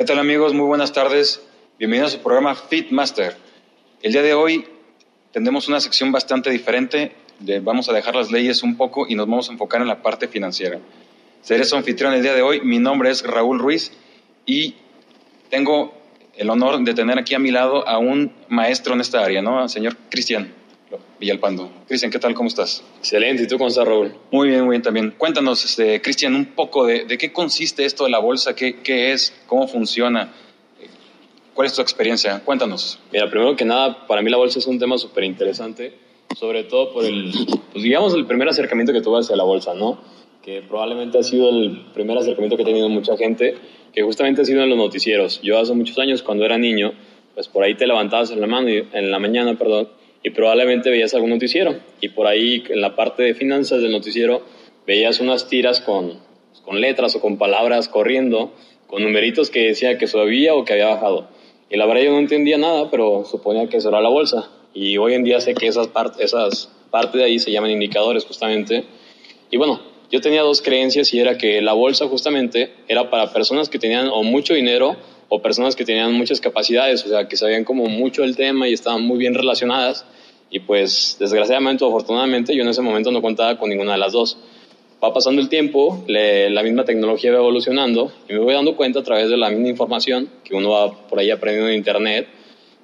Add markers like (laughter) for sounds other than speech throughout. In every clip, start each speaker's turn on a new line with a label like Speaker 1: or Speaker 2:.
Speaker 1: ¿Qué tal amigos? Muy buenas tardes. Bienvenidos a su programa Fitmaster. El día de hoy tendremos una sección bastante diferente. vamos a dejar las leyes un poco y nos vamos a enfocar en la parte financiera. Seré su anfitrión el día de hoy. Mi nombre es Raúl Ruiz y tengo el honor de tener aquí a mi lado a un maestro en esta área, ¿no? Al señor Cristian. Villalpando. Cristian, ¿qué tal? ¿Cómo estás?
Speaker 2: Excelente. ¿Y tú cómo estás, Raúl?
Speaker 1: Muy bien, muy bien también. Cuéntanos, este, Cristian, un poco de, qué consiste esto de la bolsa, qué, qué es, cómo funciona. ¿Cuál es tu experiencia? Cuéntanos.
Speaker 2: Mira, primero que nada, para mí la bolsa es un tema súper interesante, sobre todo por el, pues digamos, el primer acercamiento que tuve hacia la bolsa, ¿no? Que probablemente ha sido el primer acercamiento que ha tenido mucha gente, que justamente ha sido en los noticieros. Yo hace muchos años, cuando era niño, pues por ahí te levantabas en la, mano, en la mañana, perdón, y probablemente veías algún noticiero y por ahí en la parte de finanzas del noticiero veías unas tiras con, con letras o con palabras corriendo, con numeritos que decía que subía o que había bajado. Y la verdad yo no entendía nada, pero suponía que eso era la bolsa. Y hoy en día sé que esas, partes esas partes de ahí se llaman indicadores justamente. Y bueno, yo tenía dos creencias y era que la bolsa justamente era para personas que tenían o mucho dinero o personas que tenían muchas capacidades, o sea, que sabían como mucho el tema y estaban muy bien relacionadas. Y pues, desgraciadamente o afortunadamente, yo en ese momento no contaba con ninguna de las dos. Va pasando el tiempo, la misma tecnología va evolucionando y me voy dando cuenta a través de la misma información que uno va por ahí aprendiendo en Internet,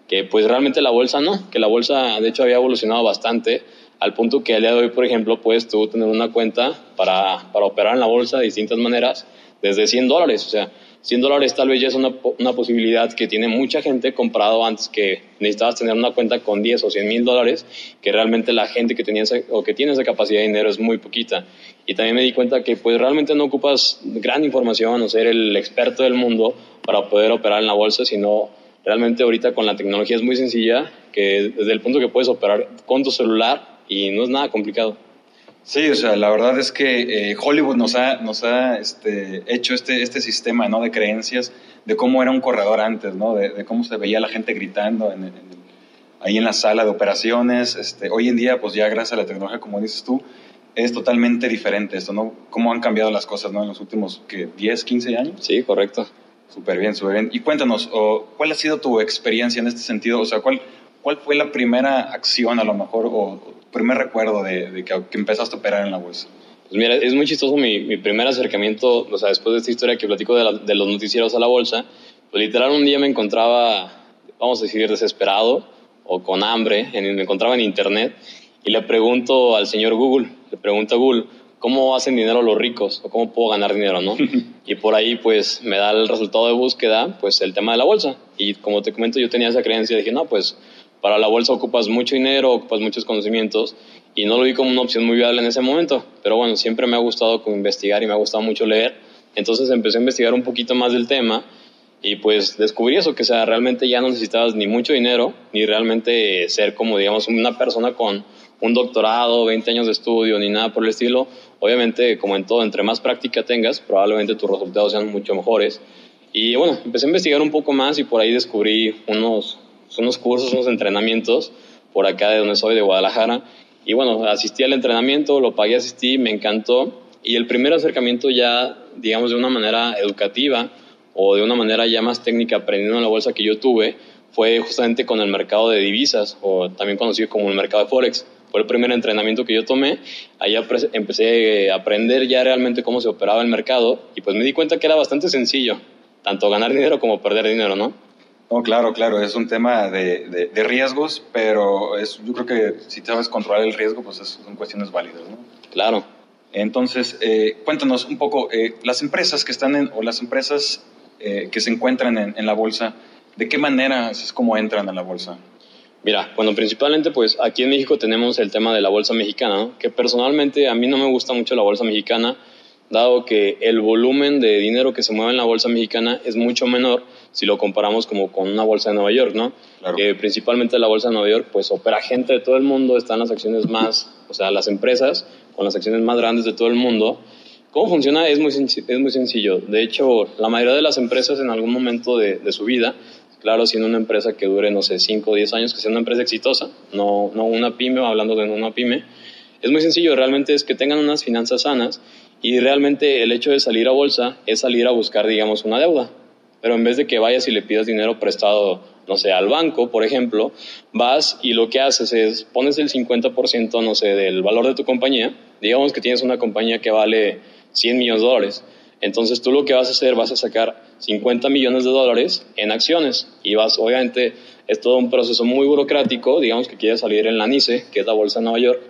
Speaker 2: que pues realmente la bolsa no, que la bolsa de hecho había evolucionado bastante al punto que al día de hoy, por ejemplo, puedes tú tener una cuenta para, para operar en la bolsa de distintas maneras desde 100 dólares. O sea, 100 dólares tal vez ya es una, una, posibilidad que tiene mucha gente comprado antes que necesitabas tener una cuenta con 10 o 100 mil dólares, que realmente la gente que, tenía o que tiene esa capacidad de dinero es muy poquita. Y también me di cuenta que pues realmente no ocupas gran información o ser el experto del mundo para poder operar en la bolsa, sino realmente ahorita con la tecnología es muy sencilla, que desde el punto que puedes operar con tu celular y no es nada complicado.
Speaker 1: Sí, o sea, la verdad es que eh, Hollywood nos ha, nos ha este, hecho este, este sistema ¿no? de creencias de cómo era un corredor antes, ¿no? de, cómo se veía la gente gritando en, ahí en la sala de operaciones. Este, hoy en día, pues ya gracias a la tecnología, como dices tú, es totalmente diferente esto, ¿no? Cómo han cambiado las cosas, ¿no? En los últimos, ¿qué? ¿10, 15 años?
Speaker 2: Sí, correcto.
Speaker 1: Súper bien, súper bien. Y cuéntanos, ¿cuál ha sido tu experiencia en este sentido? O sea, ¿cuál, ¿cuál fue la primera acción a lo mejor o primer recuerdo de, que, empezaste a operar en la bolsa?
Speaker 2: Pues mira, es muy chistoso mi, mi, primer acercamiento, o sea, después de esta historia que platico de, de, los noticieros a la bolsa, pues literal un día me encontraba, vamos a decir, desesperado o con hambre, en, me encontraba en internet y le pregunto al señor Google, le pregunto a Google, ¿cómo hacen dinero los ricos? ¿O cómo puedo ganar dinero, no? (laughs) y por ahí, pues, me da el resultado de búsqueda, pues, el tema de la bolsa. Y como te comento, yo tenía esa creencia, dije, no, pues, para la bolsa ocupas mucho dinero, ocupas muchos conocimientos y no lo vi como una opción muy viable en ese momento. Pero bueno, siempre me ha gustado investigar y me ha gustado mucho leer. Entonces empecé a investigar un poquito más del tema y pues descubrí eso, que sea, realmente ya no necesitabas ni mucho dinero, ni realmente ser como, digamos, una persona con un doctorado, 20 años de estudio, ni nada por el estilo. Obviamente, como en todo, entre más práctica tengas, probablemente tus resultados sean mucho mejores. Y bueno, empecé a investigar un poco más y por ahí descubrí unos, unos cursos, unos entrenamientos por acá de donde soy, de Guadalajara. Y bueno, asistí al entrenamiento, lo pagué, asistí, me encantó. Y el primer acercamiento ya, digamos, de una manera educativa o de una manera ya más técnica, aprendiendo en la bolsa que yo tuve, fue justamente con el mercado de divisas, o también conocido como el mercado de Forex. Fue el primer entrenamiento que yo tomé. Ahí empecé a aprender ya realmente cómo se operaba el mercado y pues me di cuenta que era bastante sencillo, tanto ganar dinero como perder dinero, ¿no?
Speaker 1: No, claro, claro, es un tema de, de, riesgos, pero es, yo creo que si sabes controlar el riesgo, pues son cuestiones válidas, ¿no?
Speaker 2: Claro.
Speaker 1: Entonces, eh, cuéntanos un poco, eh, las empresas que están en, o las empresas eh, que se encuentran en, en, la bolsa, ¿de qué manera es como entran a la bolsa?
Speaker 2: Mira, bueno, principalmente pues aquí en México tenemos el tema de la bolsa mexicana, ¿no? que personalmente a mí no me gusta mucho la bolsa mexicana, dado que el volumen de dinero que se mueve en la bolsa mexicana es mucho menor si lo comparamos como con una bolsa de Nueva York, ¿no? Que principalmente la bolsa de Nueva York pues opera gente de todo el mundo, están las acciones más, o sea, las empresas con las acciones más grandes de todo el mundo. ¿Cómo funciona? Es muy, es muy sencillo. De hecho, la mayoría de las empresas en algún momento de, de su vida, claro, siendo una empresa que dure, no sé, 5 o 10 años, que sea una empresa exitosa, no, no una pyme, hablando de una pyme, es muy sencillo, realmente es que tengan unas finanzas sanas y realmente el hecho de salir a bolsa es salir a buscar, digamos, una deuda. Pero en vez de que vayas y le pidas dinero prestado, no sé, al banco, por ejemplo, vas y lo que haces es pones el 50%, no sé, del valor de tu compañía. Digamos que tienes una compañía que vale 100 millones de dólares. Entonces tú lo que vas a hacer, vas a sacar 50 millones de dólares en acciones y vas, obviamente, es todo un proceso muy burocrático, digamos que quieres salir en la NICE, que es la Bolsa de Nueva York,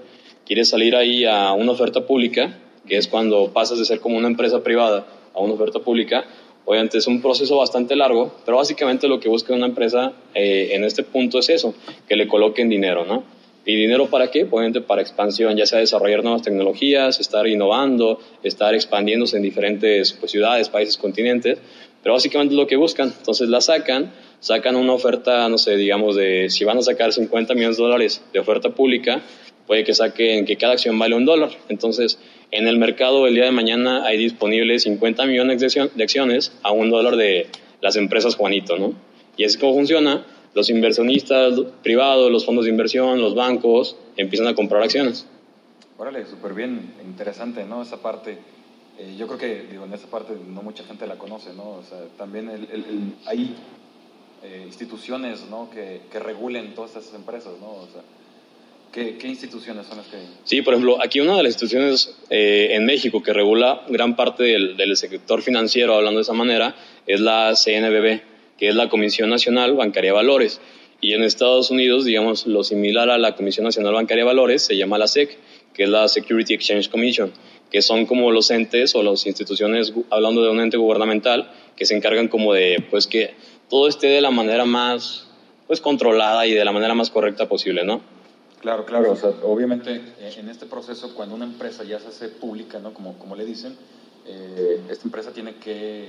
Speaker 2: quieres salir ahí a una oferta pública, que es cuando pasas de ser como una empresa privada a una oferta pública, obviamente es un proceso bastante largo, pero básicamente lo que busca una empresa eh, en este punto es eso, que le coloquen dinero, ¿no? ¿Y dinero para qué? Obviamente para expansión, ya sea desarrollar nuevas tecnologías, estar innovando, estar expandiéndose en diferentes pues, ciudades, países, continentes, pero básicamente es lo que buscan. Entonces la sacan, sacan una oferta, no sé, digamos, de si van a sacar 50 millones de dólares de oferta pública, puede que saquen que cada acción vale un dólar. Entonces, en el mercado el día de mañana hay disponibles 50 millones de acciones a un dólar de las empresas Juanito, ¿no? Y es como funciona. Los inversionistas privados, los fondos de inversión, los bancos empiezan a comprar acciones.
Speaker 1: Órale, súper bien, interesante, ¿no? Esa parte. Eh, yo creo que, digo, en esa parte no mucha gente la conoce, ¿no? O sea, también el, hay eh, instituciones, ¿no? Que, que regulen todas esas empresas, ¿no? O sea, ¿Qué, instituciones son las que...?
Speaker 2: Sí, por ejemplo, aquí una de las instituciones eh, en México que regula gran parte del, sector financiero, hablando de esa manera, es la CNBB, que es la Comisión Nacional Bancaria de Valores. Y en Estados Unidos, digamos, lo similar a la Comisión Nacional Bancaria de Valores se llama la SEC, que es la Security Exchange Commission, que son como los entes o las instituciones, hablando de un ente gubernamental, que se encargan como de, pues, que todo esté de la manera más, pues, controlada y de la manera más correcta posible, ¿no?
Speaker 1: Claro, claro. O sea, obviamente eh, en este proceso, cuando una empresa ya se hace pública, ¿no? Como, como le dicen, eh, esta empresa tiene que,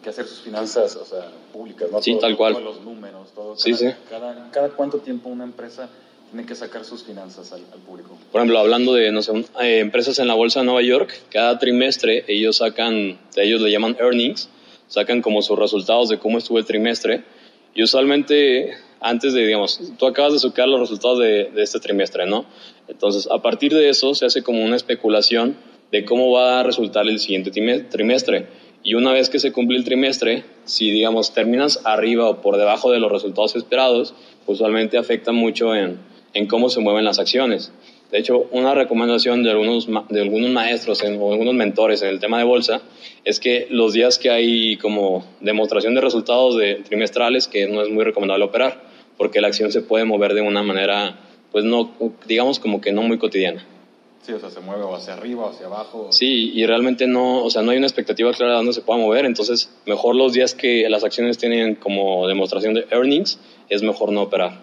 Speaker 1: que, hacer sus finanzas, o sea, públicas, ¿no?
Speaker 2: Sí, tal cual.
Speaker 1: Todos los números, todo.
Speaker 2: Sí,
Speaker 1: cada,
Speaker 2: sí.
Speaker 1: Cada, cada, cuánto tiempo una empresa tiene que sacar sus finanzas al, público.
Speaker 2: Por ejemplo, hablando de, no sé, eh, empresas en la bolsa de Nueva York, cada trimestre ellos sacan, ellos le llaman earnings, sacan como sus resultados de cómo estuvo el trimestre. Y usualmente antes de, digamos, tú acabas de sacar los resultados de, este trimestre, ¿no? Entonces, a partir de eso se hace como una especulación de cómo va a resultar el siguiente trimestre. Y una vez que se cumple el trimestre, si, digamos, terminas arriba o por debajo de los resultados esperados, usualmente afecta mucho en, en cómo se mueven las acciones. De hecho, una recomendación de algunos, de algunos maestros o algunos mentores en el tema de bolsa es que los días que hay como demostración de resultados de trimestrales, que no es muy recomendable operar, porque la acción se puede mover de una manera, pues no, digamos como que no muy cotidiana.
Speaker 1: Sí, o sea, se mueve o hacia arriba o hacia abajo.
Speaker 2: Sí, y realmente no, o sea, no hay una expectativa clara de dónde se pueda mover, entonces mejor los días que las acciones tienen como demostración de earnings, es mejor no operar.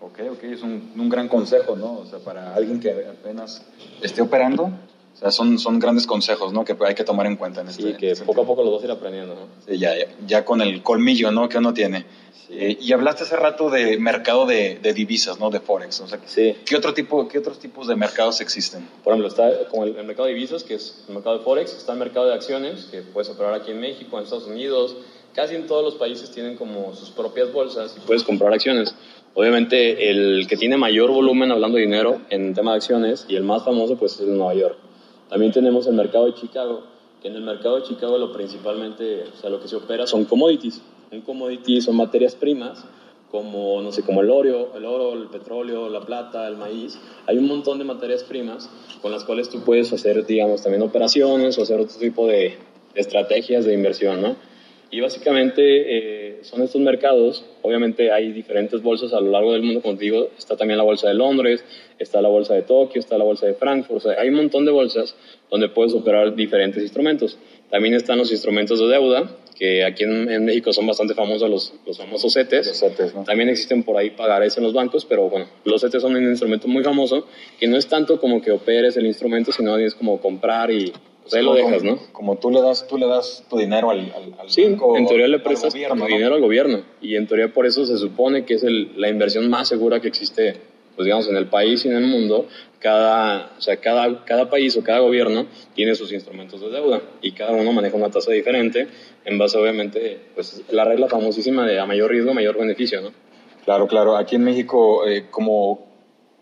Speaker 1: Ok, ok, es un, un gran consejo, ¿no? O sea, para alguien que apenas esté operando, o sea, son, son grandes consejos, ¿no? Que hay que tomar en cuenta en este
Speaker 2: Sí, que
Speaker 1: este
Speaker 2: poco a poco los a ir aprendiendo, ¿no?
Speaker 1: Sí, ya, ya, con el colmillo, ¿no? Que uno tiene. Eh, y hablaste hace rato de mercado de, de, divisas, ¿no? De Forex. O sea,
Speaker 2: sí.
Speaker 1: ¿qué, otro tipo, ¿Qué otros tipos de mercados existen?
Speaker 2: Por ejemplo, está como el, el, mercado de divisas, que es el mercado de Forex. Está el mercado de acciones, que puedes operar aquí en México, en Estados Unidos. Casi en todos los países tienen como sus propias bolsas y puedes comprar acciones. Obviamente, el que tiene mayor volumen hablando de dinero en tema de acciones y el más famoso, pues es el de Nueva York. También tenemos el mercado de Chicago, que en el mercado de Chicago lo principalmente, o sea, lo que se opera son commodities. Un commodity son materias primas, como, no sé, como el oro, el oro, el petróleo, la plata, el maíz. Hay un montón de materias primas con las cuales tú puedes hacer, digamos, también operaciones o hacer otro tipo de estrategias de inversión, ¿no? Y básicamente eh, son estos mercados, obviamente hay diferentes bolsas a lo largo del mundo, como digo, está también la bolsa de Londres, está la bolsa de Tokio, está la bolsa de Frankfurt, o sea, hay un montón de bolsas donde puedes operar diferentes instrumentos. También están los instrumentos de deuda, que aquí en, México son bastante famosos los, los famosos CETES.
Speaker 1: Los CETES ¿no?
Speaker 2: También existen por ahí pagares en los bancos, pero bueno, los CETES son un instrumento muy famoso, que no es tanto como que operes el instrumento, sino es como comprar y Pues ahí lo dejas, ¿no?
Speaker 1: Como tú le das, tú le das tu dinero al, al,
Speaker 2: sí, en teoría le prestas tu dinero al gobierno. Y en teoría por eso se supone que es la inversión más segura que existe, pues digamos, en el país y en el mundo. Cada, o sea, cada, cada país o cada gobierno tiene sus instrumentos de deuda y cada uno maneja una tasa diferente en base, obviamente, pues la regla famosísima de a mayor riesgo, mayor beneficio, ¿no?
Speaker 1: Claro, claro. Aquí en México, eh, como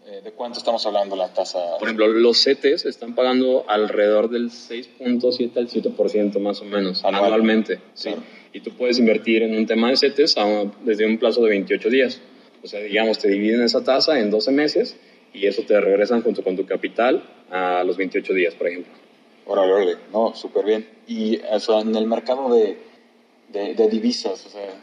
Speaker 1: ¿De cuánto estamos hablando la tasa?
Speaker 2: Por ejemplo, los CETES están pagando alrededor del 6.7 al 7% más o menos anualmente. Sí. Y tú puedes invertir en un tema de CETES desde un plazo de 28 días. O sea, digamos, te dividen esa tasa en 12 meses y eso te regresan junto con tu capital a los 28 días, por ejemplo.
Speaker 1: Órale, órale. No, súper bien. Y eso, en el mercado de, de, divisas, o sea,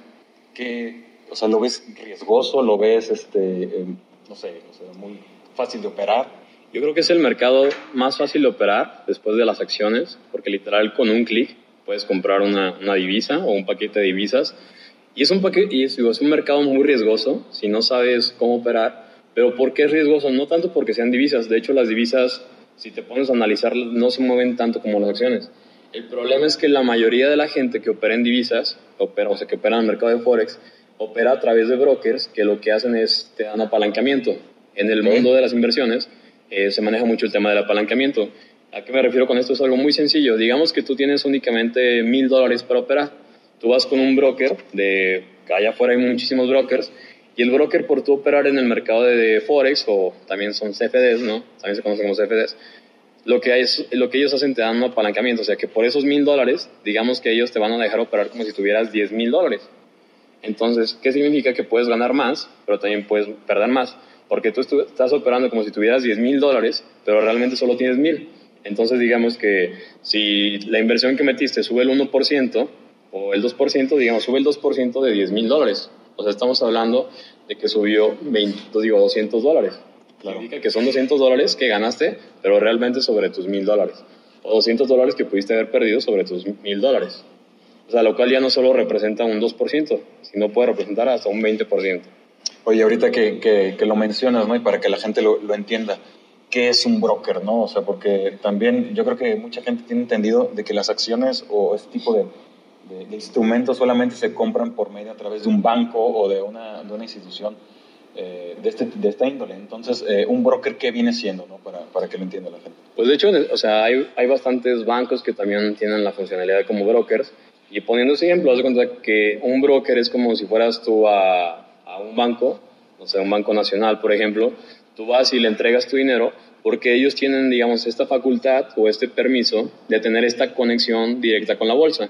Speaker 1: ¿qué, o sea, ¿lo ves riesgoso? ¿Lo ves este, em, no sé, muy fácil de operar.
Speaker 2: Yo creo que es el mercado más fácil de operar después de las acciones, porque literal con un clic puedes comprar una, una, divisa o un paquete de divisas. Y es un, paquete, y es, un mercado muy riesgoso si no sabes cómo operar. Pero ¿por qué es riesgoso? No tanto porque sean divisas. De hecho, las divisas, si te pones a analizar, no se mueven tanto como las acciones. El problema es que la mayoría de la gente que opera en divisas, opera, o sea, que opera en el mercado de Forex, opera a través de brokers que lo que hacen es te dan apalancamiento. En el mundo de las inversiones eh, se maneja mucho el tema del apalancamiento. ¿A qué me refiero con esto? Es algo muy sencillo. Digamos que tú tienes únicamente mil dólares para operar. Tú vas con un broker, de allá afuera hay muchísimos brokers, y el broker por tú operar en el mercado de, Forex, o también son CFDs, ¿no? También se conocen como CFDs, lo que, hay es, lo que ellos hacen te dan un apalancamiento. O sea que por esos mil dólares, digamos que ellos te van a dejar operar como si tuvieras diez mil dólares. Entonces, ¿qué significa? Que puedes ganar más, pero también puedes perder más. Porque tú estás operando como si tuvieras 10 mil dólares, pero realmente solo tienes mil. Entonces, digamos que si la inversión que metiste sube el 1% o el 2%, digamos, sube el 2% de 10 mil dólares. O sea, estamos hablando de que subió 20, digo, 200 dólares. Significa que son 200 dólares que ganaste, pero realmente sobre tus mil dólares. O 200 dólares que pudiste haber perdido sobre tus mil dólares. O sea, lo cual ya no solo representa un 2%, sino puede representar hasta un 20%.
Speaker 1: Oye, ahorita que, que, lo mencionas, ¿no? Y para que la gente lo, lo, entienda, ¿qué es un broker, no? O sea, porque también yo creo que mucha gente tiene entendido de que las acciones o este tipo de, de, instrumentos solamente se compran por medio a través de un banco o de una, de una institución eh, de, este, de, esta índole. Entonces, eh, ¿un broker qué viene siendo, no? Para, para, que lo entienda la gente.
Speaker 2: Pues de hecho, o sea, hay, hay bastantes bancos que también tienen la funcionalidad como brokers y poniendo ese ejemplo, haz de cuenta que un broker es como si fueras tú a, a un banco, o sea, un banco nacional, por ejemplo, tú vas y le entregas tu dinero porque ellos tienen, digamos, esta facultad o este permiso de tener esta conexión directa con la bolsa.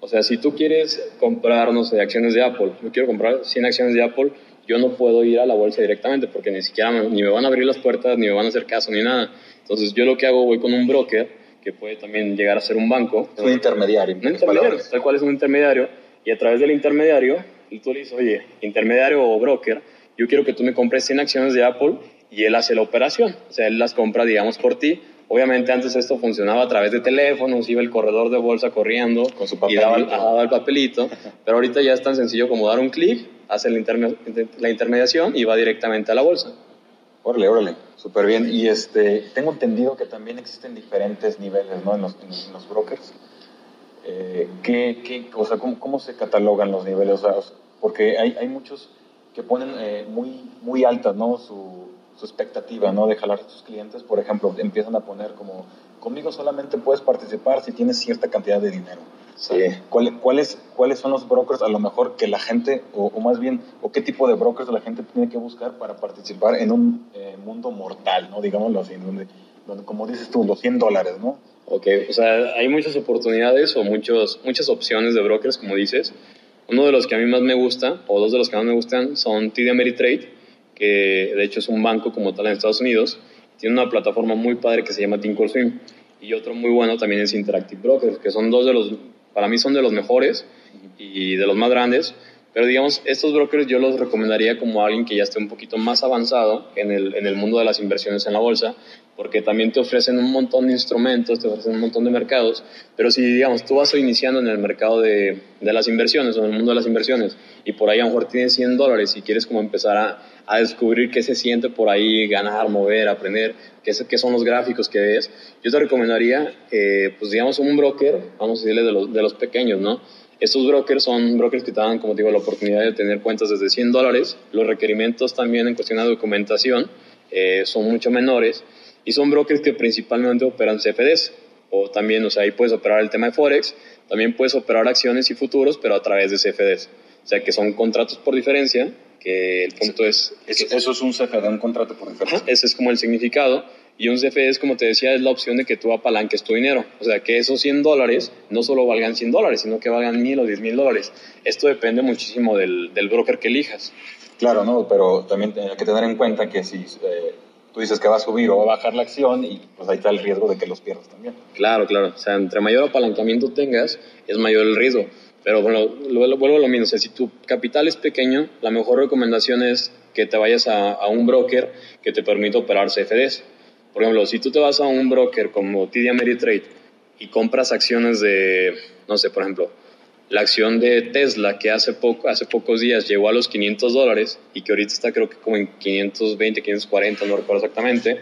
Speaker 2: O sea, si tú quieres comprar, no sé, acciones de Apple, yo quiero comprar 100 acciones de Apple, yo no puedo ir a la bolsa directamente porque ni siquiera ni me van a abrir las puertas, ni me van a hacer caso, ni nada. Entonces yo lo que hago, voy con un broker que puede también llegar a ser un banco.
Speaker 1: Un intermediario.
Speaker 2: Un intermediario, tal cual es un intermediario. Y a través del intermediario, tú le dices, oye, intermediario o broker, yo quiero que tú me compres 100 acciones de Apple y él hace la operación. O sea, él las compra, digamos, por ti. Obviamente antes esto funcionaba a través de teléfonos, iba el corredor de bolsa corriendo
Speaker 1: Con su
Speaker 2: y daba, daba, el papelito, pero ahorita ya es tan sencillo como dar un clic, hace la intermediación y va directamente a la bolsa.
Speaker 1: Órale, órale, súper bien. Y este, tengo entendido que también existen diferentes niveles ¿no? en, los, en los brokers. Eh, ¿qué, qué, o sea, ¿cómo, ¿cómo, se catalogan los niveles? O sea, porque hay, hay muchos que ponen eh, muy, muy altas ¿no? su, su, expectativa ¿no? de jalar a sus clientes. Por ejemplo, empiezan a poner como, conmigo solamente puedes participar si tienes cierta cantidad de dinero.
Speaker 2: Sí.
Speaker 1: ¿Cuáles, ¿Cuáles son los brokers a lo mejor que la gente, o, más bien, o qué tipo de brokers la gente tiene que buscar para participar en un eh, mundo mortal, ¿no? Digámoslo así, donde, donde, como dices tú, los 100 dólares, ¿no?
Speaker 2: Ok, o sea, hay muchas oportunidades o muchos, muchas opciones de brokers, como dices. Uno de los que a mí más me gusta, o dos de los que más me gustan, son TD Ameritrade, que de hecho es un banco como tal en Estados Unidos. Tiene una plataforma muy padre que se llama Thinkorswim. Y otro muy bueno también es Interactive Brokers, que son dos de los para mí son de los mejores y de los más grandes, Pero digamos, estos brokers yo los recomendaría como alguien que ya esté un poquito más avanzado en el, en el mundo de las inversiones en la bolsa, porque también te ofrecen un montón de instrumentos, te ofrecen un montón de mercados, pero si digamos tú vas iniciando en el mercado de, de las inversiones o en el mundo de las inversiones y por ahí a lo mejor tienes 100 dólares y quieres como empezar a, a descubrir qué se siente por ahí, ganar, mover, aprender, qué, qué son los gráficos que ves, yo te recomendaría, eh, pues digamos, un broker, vamos a decirle de los, de los pequeños, ¿no? Estos brokers son brokers que te dan, como digo, la oportunidad de tener cuentas desde 100 dólares. Los requerimientos también en cuestión de documentación eh, son mucho menores y son brokers que principalmente operan CFDs o también, o sea, ahí puedes operar el tema de Forex, también puedes operar acciones y futuros, pero a través de CFDs. O sea, que son contratos por diferencia, que el punto es...
Speaker 1: Eso, es un CFD, un contrato por diferencia.
Speaker 2: Ese es como el significado. Y un CFD es, como te decía, es la opción de que tú apalanques tu dinero. O sea, que esos 100 dólares no solo valgan 100 dólares, sino que valgan 1000 o 10 mil dólares. Esto depende muchísimo del, del, broker que elijas.
Speaker 1: Claro, ¿no? Pero también hay que tener en cuenta que si eh, tú dices que va a subir o va a bajar la acción, y pues ahí está el riesgo de que los pierdas también.
Speaker 2: Claro, claro. O sea, entre mayor apalancamiento tengas, es mayor el riesgo. Pero bueno, vuelvo a lo mismo. O sea, si tu capital es pequeño, la mejor recomendación es que te vayas a, a un broker que te permita operar CFDs por ejemplo, si tú te vas a un broker como TD Ameritrade y compras acciones de, no sé, por ejemplo, la acción de Tesla que hace, poco, hace pocos días llegó a los 500 dólares y que ahorita está creo que como en 520, 540, no recuerdo exactamente.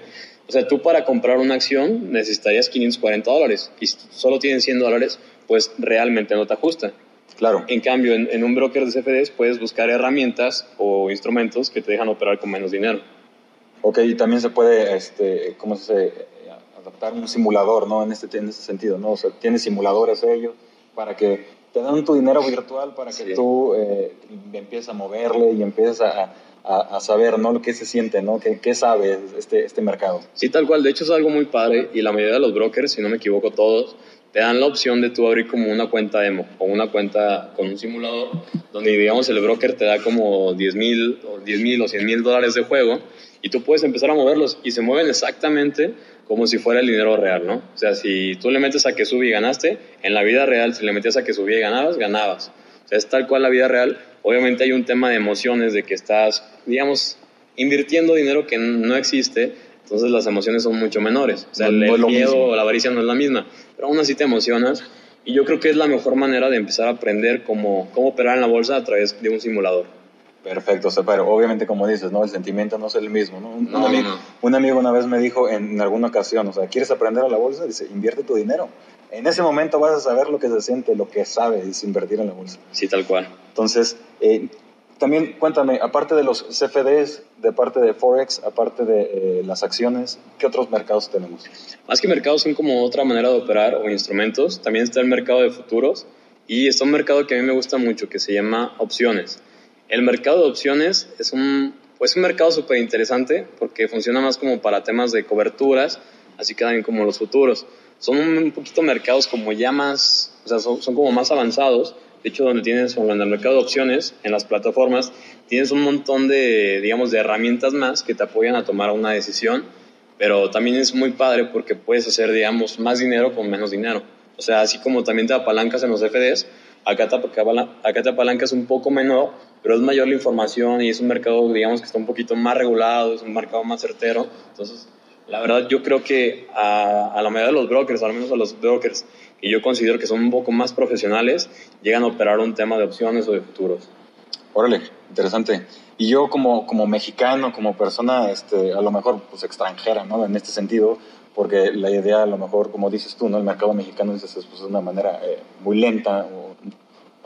Speaker 2: O sea, tú para comprar una acción necesitarías 540 dólares y si solo tienes 100 dólares, pues realmente no te ajusta.
Speaker 1: Claro.
Speaker 2: En cambio, en, en un broker de CFDs puedes buscar herramientas o instrumentos que te dejan operar con menos dinero.
Speaker 1: Ok, y también se puede, este, ¿cómo se dice? Adaptar un simulador, ¿no? En este, en este sentido, ¿no? O sea, tienes simuladores ellos para que te dan tu dinero virtual para que tú eh, empieces a moverle y empieces a, a, a, saber, ¿no? Lo que se siente, ¿no? ¿Qué, ¿Qué, sabe este, este mercado?
Speaker 2: Sí, tal cual. De hecho, es algo muy padre y la mayoría de los brokers, si no me equivoco todos, te dan la opción de tú abrir como una cuenta demo o una cuenta con un simulador donde, digamos, el broker te da como 10 mil o 10 mil o 100 mil dólares de juego y tú puedes empezar a moverlos y se mueven exactamente como si fuera el dinero real, ¿no? O sea, si tú le metes a que sube y ganaste, en la vida real, si le metías a que subía y ganabas, ganabas. O sea, es tal cual la vida real. Obviamente hay un tema de emociones, de que estás, digamos, invirtiendo dinero que no existe, entonces las emociones son mucho menores. O sea, no, el, miedo o la avaricia no es la misma, pero aún así te emocionas. Y yo creo que es la mejor manera de empezar a aprender cómo, cómo operar en la bolsa a través de un simulador.
Speaker 1: Perfecto, o sea, pero obviamente como dices, ¿no? El sentimiento no es el mismo, ¿no? Un, no, amigo, no. un amigo una vez me dijo en, en, alguna ocasión, o sea, ¿quieres aprender a la bolsa? Dice, invierte tu dinero. En ese momento vas a saber lo que se siente, lo que sabe, es invertir en la bolsa.
Speaker 2: Sí, tal cual.
Speaker 1: Entonces, eh, también cuéntame, aparte de los CFDs, de parte de Forex, aparte de eh, las acciones, ¿qué otros mercados tenemos?
Speaker 2: Más que mercados son como otra manera de operar o instrumentos. También está el mercado de futuros y está un mercado que a mí me gusta mucho que se llama opciones. El mercado de opciones es un, pues un mercado súper interesante porque funciona más como para temas de coberturas, así que también como los futuros. Son un poquito mercados como ya más, o sea, son, son como más avanzados. De hecho, donde tienes, en el mercado de opciones, en las plataformas, tienes un montón de, digamos, de herramientas más que te apoyan a tomar una decisión, pero también es muy padre porque puedes hacer, digamos, más dinero con menos dinero. O sea, así como también te apalancas en los FDs, acá te, acá apalancas un poco menor, pero es mayor la información y es un mercado, digamos, que está un poquito más regulado, es un mercado más certero. Entonces, la verdad, yo creo que a, a la mayoría de los brokers, al menos a los brokers que yo considero que son un poco más profesionales, llegan a operar un tema de opciones o de futuros.
Speaker 1: Órale, interesante. Y yo como, como mexicano, como persona, este, a lo mejor pues extranjera, ¿no? En este sentido, porque la idea a lo mejor, como dices tú, ¿no? El mercado mexicano dices, es pues, de una manera eh, muy lenta o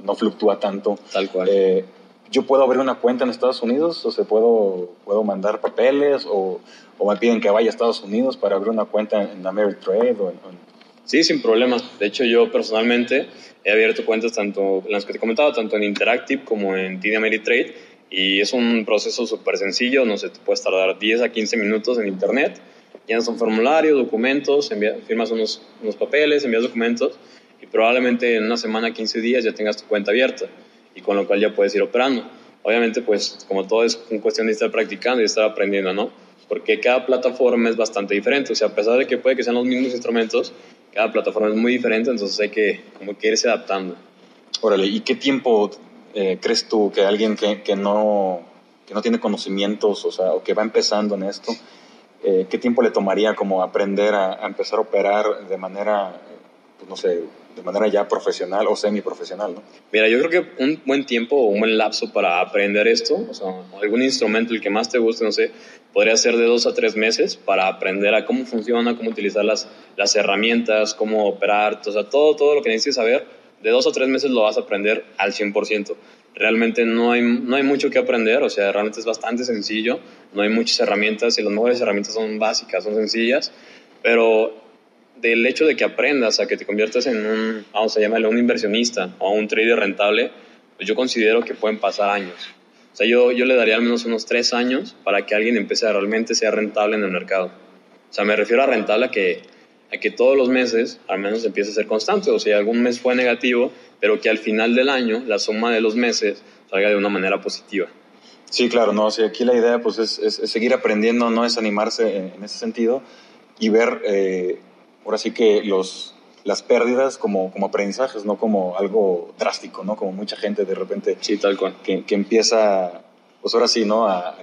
Speaker 1: no fluctúa tanto.
Speaker 2: Tal cual.
Speaker 1: Eh, yo puedo abrir una cuenta en Estados Unidos, o se puedo, puedo mandar papeles, o, o, me piden que vaya a Estados Unidos para abrir una cuenta en Ameritrade. O en, en...
Speaker 2: Sí, sin problemas. De hecho, yo personalmente he abierto cuentas tanto las que te comentaba, tanto en Interactive como en TD Ameritrade, y es un proceso súper sencillo, no sé, te puedes tardar 10 a 15 minutos en Internet, llenas un formulario, documentos, envía, firmas unos, unos papeles, envías documentos, y probablemente en una semana, 15 días ya tengas tu cuenta abierta y con lo cual ya puedes ir operando. Obviamente, pues como todo es cuestión de estar practicando y estar aprendiendo, ¿no? Porque cada plataforma es bastante diferente, o sea, a pesar de que puede que sean los mismos instrumentos, cada plataforma es muy diferente, entonces hay que como que irse adaptando.
Speaker 1: Órale, ¿y qué tiempo eh, crees tú que alguien que, que, no, que no tiene conocimientos, o sea, o que va empezando en esto, eh, qué tiempo le tomaría como aprender a, a empezar a operar de manera, pues, no sé, de manera ya profesional o semiprofesional, ¿no?
Speaker 2: Mira, yo creo que un buen tiempo o un buen lapso para aprender esto, o sea, algún instrumento, el que más te guste, no sé, podría ser de dos a tres meses para aprender a cómo funciona, cómo utilizar las, las herramientas, cómo operar, o sea, todo, todo lo que necesites saber, de dos a tres meses lo vas a aprender al 100%. Realmente no hay, no hay mucho que aprender, o sea, realmente es bastante sencillo, no hay muchas herramientas y las mejores herramientas son básicas, son sencillas, pero del hecho de que aprendas a que te conviertas en un, vamos a llamarle, un inversionista o un trader rentable, pues yo considero que pueden pasar años. O sea, yo, yo le daría al menos unos tres años para que alguien empiece a realmente ser rentable en el mercado. O sea, me refiero a rentable a que, que todos los meses al menos empiece a ser constante. O sea, algún mes fue negativo, pero que al final del año la suma de los meses salga de una manera positiva.
Speaker 1: Sí, claro, no, sí, aquí la idea pues es, es, seguir aprendiendo, no es animarse en, en ese sentido y ver eh, ahora sí que los, las pérdidas como, como aprendizajes, no como algo drástico, ¿no? Como mucha gente de repente
Speaker 2: sí, tal cual.
Speaker 1: Que, que empieza, pues ahora sí, ¿no? A,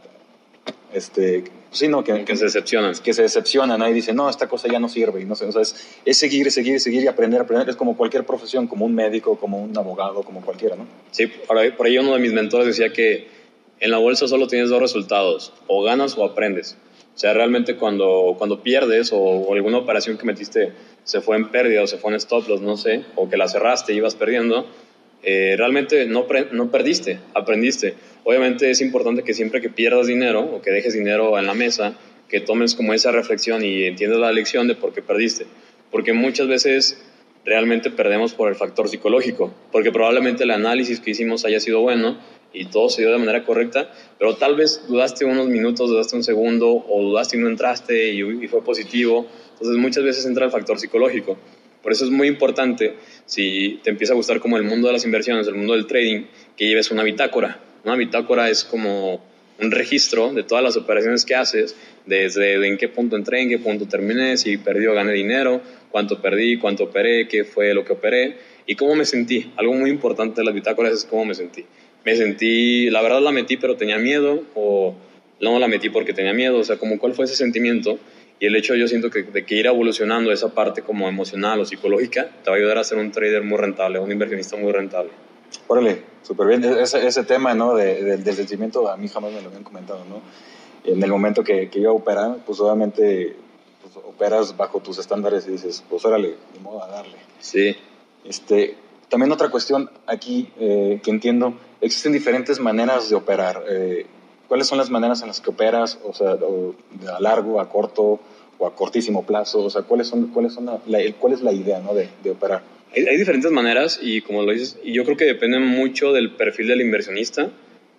Speaker 1: este, sí, ¿no?
Speaker 2: Que, que se decepcionan.
Speaker 1: Que se decepcionan. Y dicen, no, esta cosa ya no sirve. Y no sé, o sea, es, es seguir, seguir, seguir y aprender, aprender. Es como cualquier profesión, como un médico, como un abogado, como cualquiera, ¿no?
Speaker 2: Sí, por ahí, por ahí uno de mis mentores decía que en la bolsa solo tienes dos resultados, o ganas o aprendes. O sea, realmente cuando, cuando pierdes o, alguna operación que metiste se fue en pérdida o se fue en stop loss, no sé, o que la cerraste y ibas perdiendo, eh, realmente no, no perdiste, aprendiste. Obviamente es importante que siempre que pierdas dinero o que dejes dinero en la mesa, que tomes como esa reflexión y entiendas la lección de por qué perdiste. Porque muchas veces realmente perdemos por el factor psicológico, porque probablemente el análisis que hicimos haya sido bueno y todo se dio de manera correcta, pero tal vez dudaste unos minutos, dudaste un segundo o dudaste y no entraste y, fue positivo. Entonces muchas veces entra el factor psicológico. Por eso es muy importante, si te empieza a gustar como el mundo de las inversiones, el mundo del trading, que lleves una bitácora. Una bitácora es como un registro de todas las operaciones que haces, desde en qué punto entré, en qué punto terminé, si perdí o gané dinero, cuánto perdí, cuánto operé, qué fue lo que operé y cómo me sentí. Algo muy importante de las bitácoras es cómo me sentí. Me sentí, la verdad la metí pero tenía miedo o no la metí porque tenía miedo, o sea, como cuál fue ese sentimiento y el hecho yo siento que de que ir evolucionando esa parte como emocional o psicológica te va a ayudar a ser un trader muy rentable, un inversionista muy rentable.
Speaker 1: Órale, súper bien. Ese, ese tema ¿no? De, de, del sentimiento a mí jamás me lo habían comentado, ¿no? En el momento que, que iba a operar, pues obviamente pues, operas bajo tus estándares y dices, pues órale, de modo a darle.
Speaker 2: Sí.
Speaker 1: Este, también otra cuestión aquí eh, que entiendo, existen diferentes maneras de operar. Eh, ¿Cuáles son las maneras en las que operas? O sea, o a largo, a corto o a cortísimo plazo. O sea, ¿cuáles son, cuáles son la, la, ¿cuál es la idea ¿no? de, de operar?
Speaker 2: Hay, hay, diferentes maneras y como lo dices, yo creo que depende mucho del perfil del inversionista,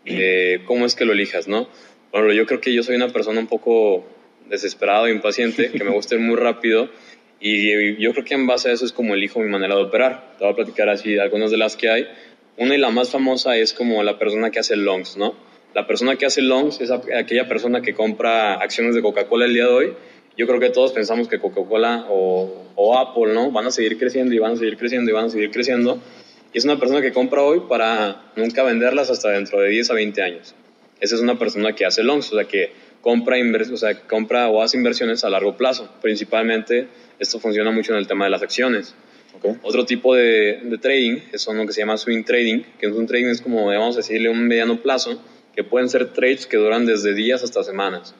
Speaker 2: de cómo es que lo elijas, ¿no? Bueno, yo creo que yo soy una persona un poco desesperada e impaciente, que me gusta ir muy rápido y yo creo que en base a eso es como elijo mi manera de operar. Te voy a platicar así algunas de las que hay. Una y la más famosa es como la persona que hace longs, ¿no? La persona que hace longs es aquella persona que compra acciones de Coca-Cola el día de hoy. Yo creo que todos pensamos que Coca-Cola o, Apple, ¿no? Van a seguir creciendo y van a seguir creciendo y van a seguir creciendo. Y es una persona que compra hoy para nunca venderlas hasta dentro de 10 a 20 años. Esa es una persona que hace longs, o sea, que compra, o sea, compra o hace inversiones a largo plazo. Principalmente esto funciona mucho en el tema de las acciones.
Speaker 1: Okay.
Speaker 2: Otro tipo de, de trading es uno que se llama swing trading, que es un trading es como, vamos a decirle, un mediano plazo, que pueden ser trades que duran desde días hasta semanas.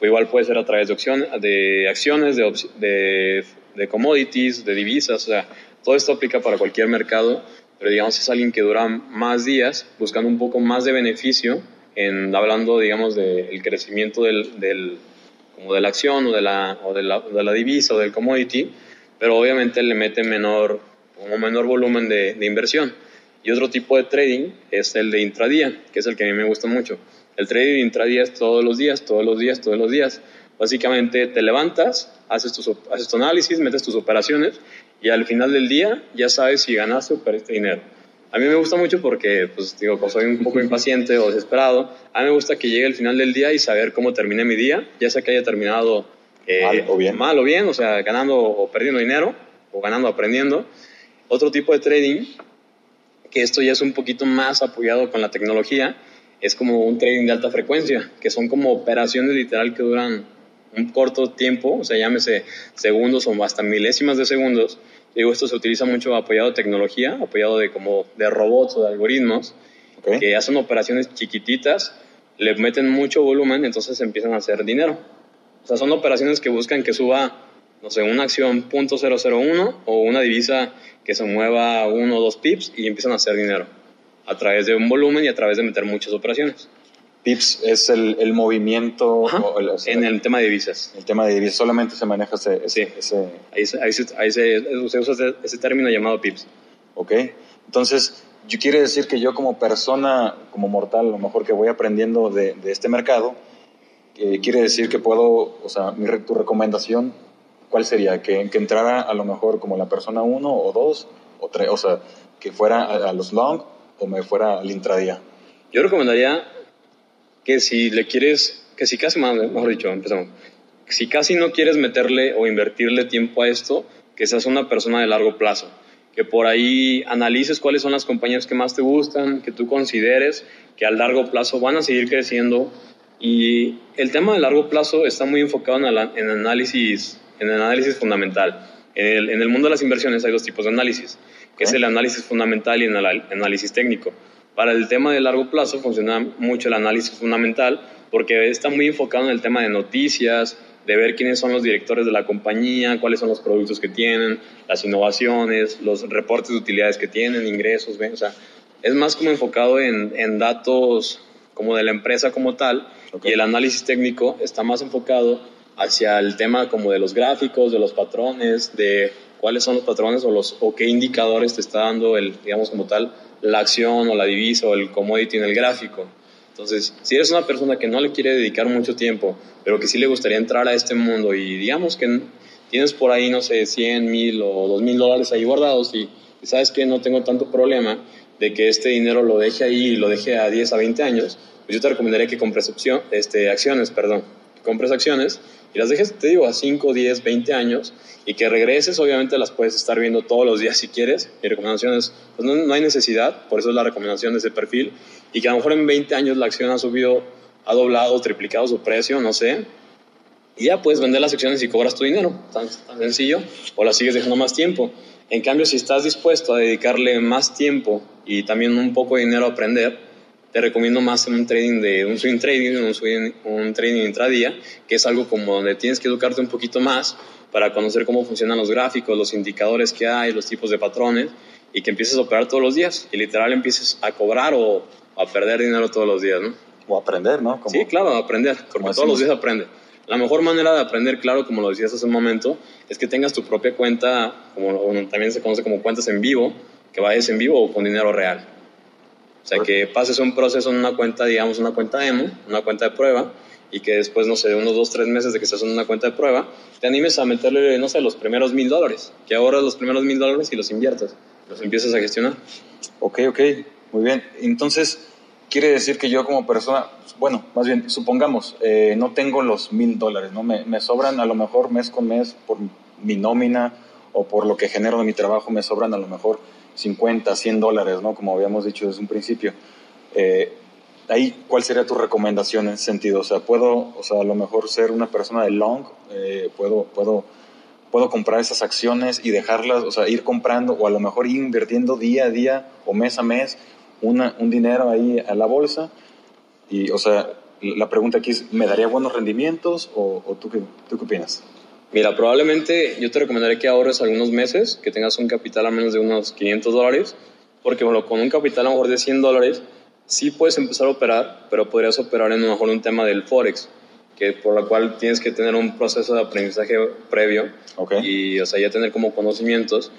Speaker 2: O igual puede ser a través de, opción, de acciones, de, de, de, commodities, de divisas, o sea, todo esto aplica para cualquier mercado, pero digamos es alguien que dura más días buscando un poco más de beneficio, en, hablando digamos del de crecimiento del, del, como de la acción o de la, o de la, de la divisa o del commodity, pero obviamente le mete menor, como menor volumen de, de inversión. Y otro tipo de trading es el de intradía, que es el que a mí me gusta mucho. El trading intradía es todos los días, todos los días, todos los días. Básicamente te levantas, haces, tus, haces tu análisis, metes tus operaciones y al final del día ya sabes si ganaste o perdiste dinero. A mí me gusta mucho porque, pues digo, como soy un poco (laughs) impaciente o desesperado, a mí me gusta que llegue el final del día y saber cómo terminé mi día, ya sea que haya terminado
Speaker 1: eh, mal, o bien.
Speaker 2: mal o bien, o sea, ganando o perdiendo dinero, o ganando o aprendiendo. Otro tipo de trading que esto ya es un poquito más apoyado con la tecnología, es como un trading de alta frecuencia, que son como operaciones literal que duran un corto tiempo, o sea, llámese segundos o hasta milésimas de segundos. Digo, esto se utiliza mucho apoyado de tecnología, apoyado de como de robots o de algoritmos, que hacen operaciones chiquititas, le meten mucho volumen, entonces empiezan a hacer dinero. O sea, son operaciones que buscan que suba, no sé, una acción .001 o una divisa que se mueva uno o dos pips y empiezan a hacer dinero a través de un volumen y a través de meter muchas operaciones.
Speaker 1: Pips es el, el movimiento
Speaker 2: en el tema de divisas.
Speaker 1: El tema de divisas solamente se maneja ese...
Speaker 2: sí, ese... Ahí, se, ahí, se, usa ese término llamado Pips.
Speaker 1: Ok, entonces yo quiere decir que yo como persona, como mortal, a lo mejor que voy aprendiendo de, de este mercado, eh, quiere decir que puedo, o sea, mi, tu recomendación, ¿cuál sería? Que, que entrara a lo mejor como la persona uno o dos o tres, o sea, que fuera a, a los long o me fuera al intradía.
Speaker 2: Yo recomendaría que si le quieres, que si casi, mejor dicho, empezamos, si casi no quieres meterle o invertirle tiempo a esto, que seas una persona de largo plazo, que por ahí analices cuáles son las compañías que más te gustan, que tú consideres que a largo plazo van a seguir creciendo. Y el tema de largo plazo está muy enfocado en, en análisis, en el análisis fundamental. En el, en el, mundo de las inversiones hay dos tipos de análisis, que es el análisis fundamental y el análisis técnico. Para el tema de largo plazo funciona mucho el análisis fundamental porque está muy enfocado en el tema de noticias, de ver quiénes son los directores de la compañía, cuáles son los productos que tienen, las innovaciones, los reportes de utilidades que tienen, ingresos, o sea, es más como enfocado en, en datos como de la empresa como tal y el análisis técnico está más enfocado hacia el tema como de los gráficos, de los patrones, de cuáles son los patrones o, los, o qué indicadores te está dando el, digamos como tal, la acción o la divisa o el commodity en el gráfico. Entonces, si eres una persona que no le quiere dedicar mucho tiempo, pero que sí le gustaría entrar a este mundo y digamos que tienes por ahí, no sé, 100 mil o 2 mil dólares ahí guardados y, sabes que no tengo tanto problema de que este dinero lo deje ahí y lo deje a 10 a 20 años, pues yo te recomendaría que compres opción, este, acciones, perdón, que compres acciones y las dejes, te digo, a 5, 10, 20 años y que regreses, obviamente las puedes estar viendo todos los días si quieres. Mi recomendación es, pues no, no, hay necesidad, por eso es la recomendación de ese perfil, y que a lo mejor en 20 años la acción ha subido, ha doblado, triplicado su precio, no sé, y ya puedes vender las acciones y cobras tu dinero, tan, tan sencillo, o las sigues dejando más tiempo. En cambio, si estás dispuesto a dedicarle más tiempo y también un poco de dinero a aprender, te recomiendo más en un trading de un swing trading, un, swing, un trading intradía, que es algo como donde tienes que educarte un poquito más para conocer cómo funcionan los gráficos, los indicadores que hay, los tipos de patrones y que empieces a operar todos los días y literal empieces a cobrar o a perder dinero todos los días, ¿no?
Speaker 1: O aprender, ¿no?
Speaker 2: Como, sí, claro, aprender, porque todos los días aprende. La mejor manera de aprender, claro, como lo decías hace un momento, es que tengas tu propia cuenta, como también se conoce como cuentas en vivo, que vayas en vivo o con dinero real. O sea, que pases un proceso en una cuenta, digamos, una cuenta demo, una cuenta de prueba, y que después, no sé, unos dos, tres meses de que estás en una cuenta de prueba, te animes a meterle, no sé, los primeros mil dólares, que ahorras los primeros mil dólares y los inviertas, los empiezas a gestionar.
Speaker 1: Ok, ok, muy bien. Entonces, quiere decir que yo como persona, bueno, más bien, supongamos, eh, no tengo los mil dólares, ¿no? Me, me sobran a lo mejor mes con mes por mi nómina o por lo que genero de mi trabajo, me sobran a lo mejor 50, 100 dólares, ¿no? Como habíamos dicho desde un principio. Eh, ahí, ¿cuál sería tu recomendación en ese sentido? O sea, ¿puedo, o sea, a lo mejor ser una persona de long? Eh, ¿puedo, puedo, ¿Puedo comprar esas acciones y dejarlas, o sea, ir comprando o a lo mejor ir invirtiendo día a día o mes a mes una, un dinero ahí a la bolsa? Y, o sea, la pregunta aquí es, ¿me daría buenos rendimientos o, tú, qué, tú qué opinas?
Speaker 2: Mira, probablemente yo te recomendaría que ahorres algunos meses, que tengas un capital a menos de unos 500 dólares, porque bueno, con un capital a lo mejor de 100 dólares sí puedes empezar a operar, pero podrías operar en a lo mejor un tema del forex, que por lo cual tienes que tener un proceso de aprendizaje previo y o sea ya tener como conocimientos.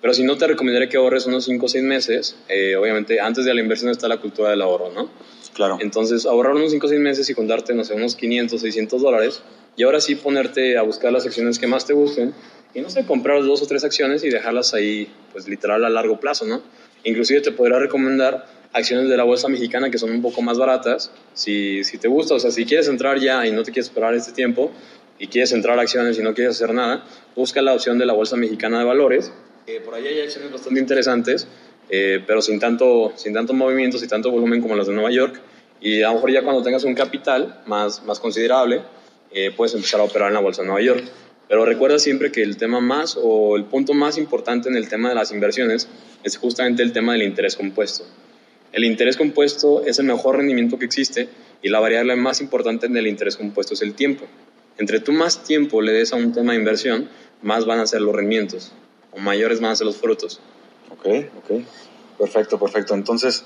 Speaker 2: Pero si no te recomendaría que ahorres unos 5 o 6 meses, eh, obviamente antes de la inversión está la cultura del ahorro, ¿no?
Speaker 1: Claro.
Speaker 2: Entonces ahorrar unos 5 o 6 meses y contarte, no sé, unos 500, 600 dólares y ahora sí ponerte a buscar las acciones que más te gusten y no sé, comprar dos o tres acciones y dejarlas ahí, pues literal a largo plazo, ¿no? Inclusive te podría recomendar acciones de la bolsa mexicana que son un poco más baratas, si, si te gusta, o sea, si quieres entrar ya y no te quieres esperar este tiempo y quieres entrar a acciones y no quieres hacer nada, busca la opción de la bolsa mexicana de valores, que por ahí hay acciones bastante interesantes eh, pero sin tanto, sin tanto movimiento, sin tanto volumen como las de Nueva York. Y a lo mejor ya cuando tengas un capital más, más considerable, eh, puedes empezar a operar en la bolsa de Nueva York. Pero recuerda siempre que el tema más o el punto más importante en el tema de las inversiones es justamente el tema del interés compuesto. El interés compuesto es el mejor rendimiento que existe y la variable más importante en el interés compuesto es el tiempo. Entre tú más tiempo le des a un tema de inversión, más van a ser los rendimientos o mayores van a ser los frutos.
Speaker 1: Ok, ok. Perfecto, perfecto. Entonces,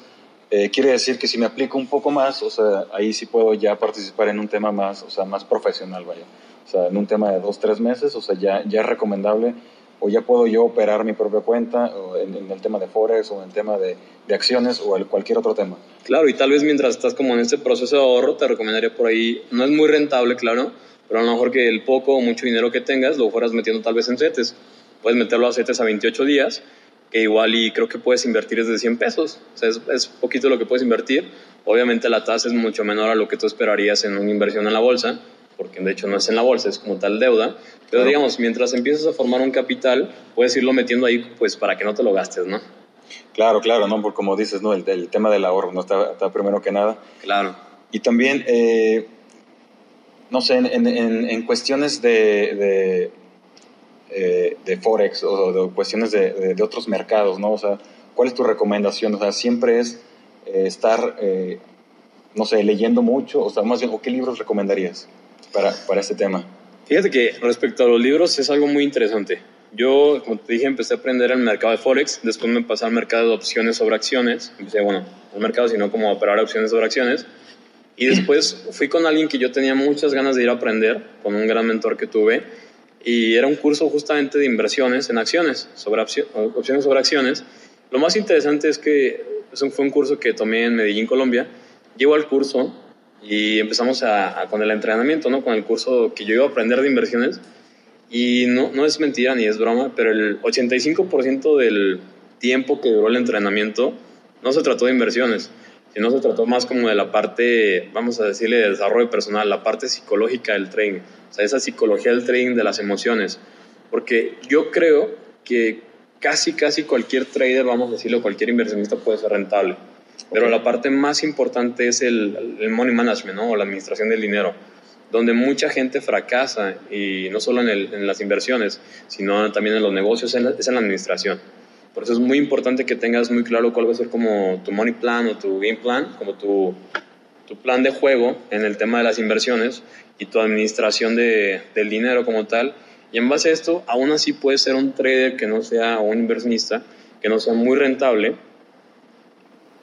Speaker 1: eh, quiere decir que si me aplico un poco más, o sea, ahí sí puedo ya participar en un tema más, o sea, más profesional, vaya. O sea, en un tema de dos, tres meses, o sea, ya, ya es recomendable, o ya puedo yo operar mi propia cuenta, o en, el tema de Forex, o en el tema de, de acciones, o cualquier otro tema.
Speaker 2: Claro, y tal vez mientras estás como en este proceso de ahorro, te recomendaría por ahí, no es muy rentable, claro, pero a lo mejor que el poco o mucho dinero que tengas lo fueras metiendo tal vez en CETES. Puedes meterlo a CETES a 28 días, que igual y creo que puedes invertir desde 100 pesos. O sea, es, es, poquito lo que puedes invertir. Obviamente la tasa es mucho menor a lo que tú esperarías en una inversión en la bolsa, porque de hecho no es en la bolsa, es como tal deuda. Pero digamos, mientras empiezas a formar un capital, puedes irlo metiendo ahí pues para que no te lo gastes, ¿no?
Speaker 1: Claro, claro, ¿no? Porque como dices, ¿no? El, tema del ahorro, ¿no? Está, está, primero que nada.
Speaker 2: Claro.
Speaker 1: Y también, eh, no sé, en, en, en cuestiones de, eh, de Forex o de cuestiones de, de, otros mercados, ¿no? O sea, ¿cuál es tu recomendación? O sea, siempre es eh, estar, eh, no sé, leyendo mucho, o sea, más bien, ¿o qué libros recomendarías para, para este tema?
Speaker 2: Fíjate que respecto a los libros es algo muy interesante. Yo, como te dije, empecé a aprender el mercado de Forex, después me pasé al mercado de opciones sobre acciones, empecé, bueno, no mercado, sino como a operar opciones sobre acciones, y después fui con alguien que yo tenía muchas ganas de ir a aprender, con un gran mentor que tuve, y era un curso justamente de inversiones en acciones, sobre opciones sobre acciones. Lo más interesante es que eso fue un curso que tomé en Medellín, Colombia. Llego al curso y empezamos a, con el entrenamiento, ¿no? con el curso que yo iba a aprender de inversiones. Y no, no es mentira ni es broma, pero el 85% del tiempo que duró el entrenamiento no se trató de inversiones, sino se trató más como de la parte, vamos a decirle, de desarrollo personal, la parte psicológica del trading o sea, esa psicología del trading de las emociones. Porque yo creo que casi, casi cualquier trader, vamos a decirlo, cualquier inversionista puede ser rentable. Pero la parte más importante es el, el money management, ¿no? O la administración del dinero, donde mucha gente fracasa, y no solo en, el, en las inversiones, sino también en los negocios, es en la administración. Por eso es muy importante que tengas muy claro cuál va a ser como tu money plan o tu game plan, como tu, tu plan de juego en el tema de las inversiones y tu administración de, del dinero como tal. Y en base a esto, aún así puedes ser un trader que no sea un inversionista, que no sea muy rentable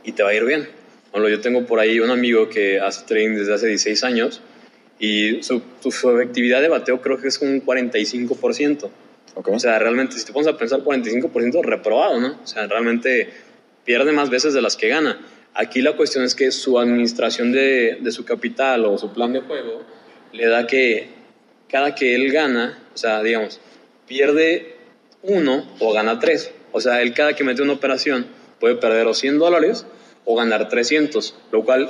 Speaker 2: y te va a ir bien. Bueno, yo tengo por ahí un amigo que hace trading desde hace 16 años y su, su, efectividad de bateo creo que es un 45%. Okay. O sea, realmente, si te pones a pensar, 45% reprobado, ¿no? O sea, realmente pierde más veces de las que gana. Aquí la cuestión es que su administración de, de su capital o su plan de juego le da que cada que él gana, o sea, digamos, pierde uno o gana tres. O sea, él cada que mete una operación puede perder o 100 dólares o ganar 300, lo cual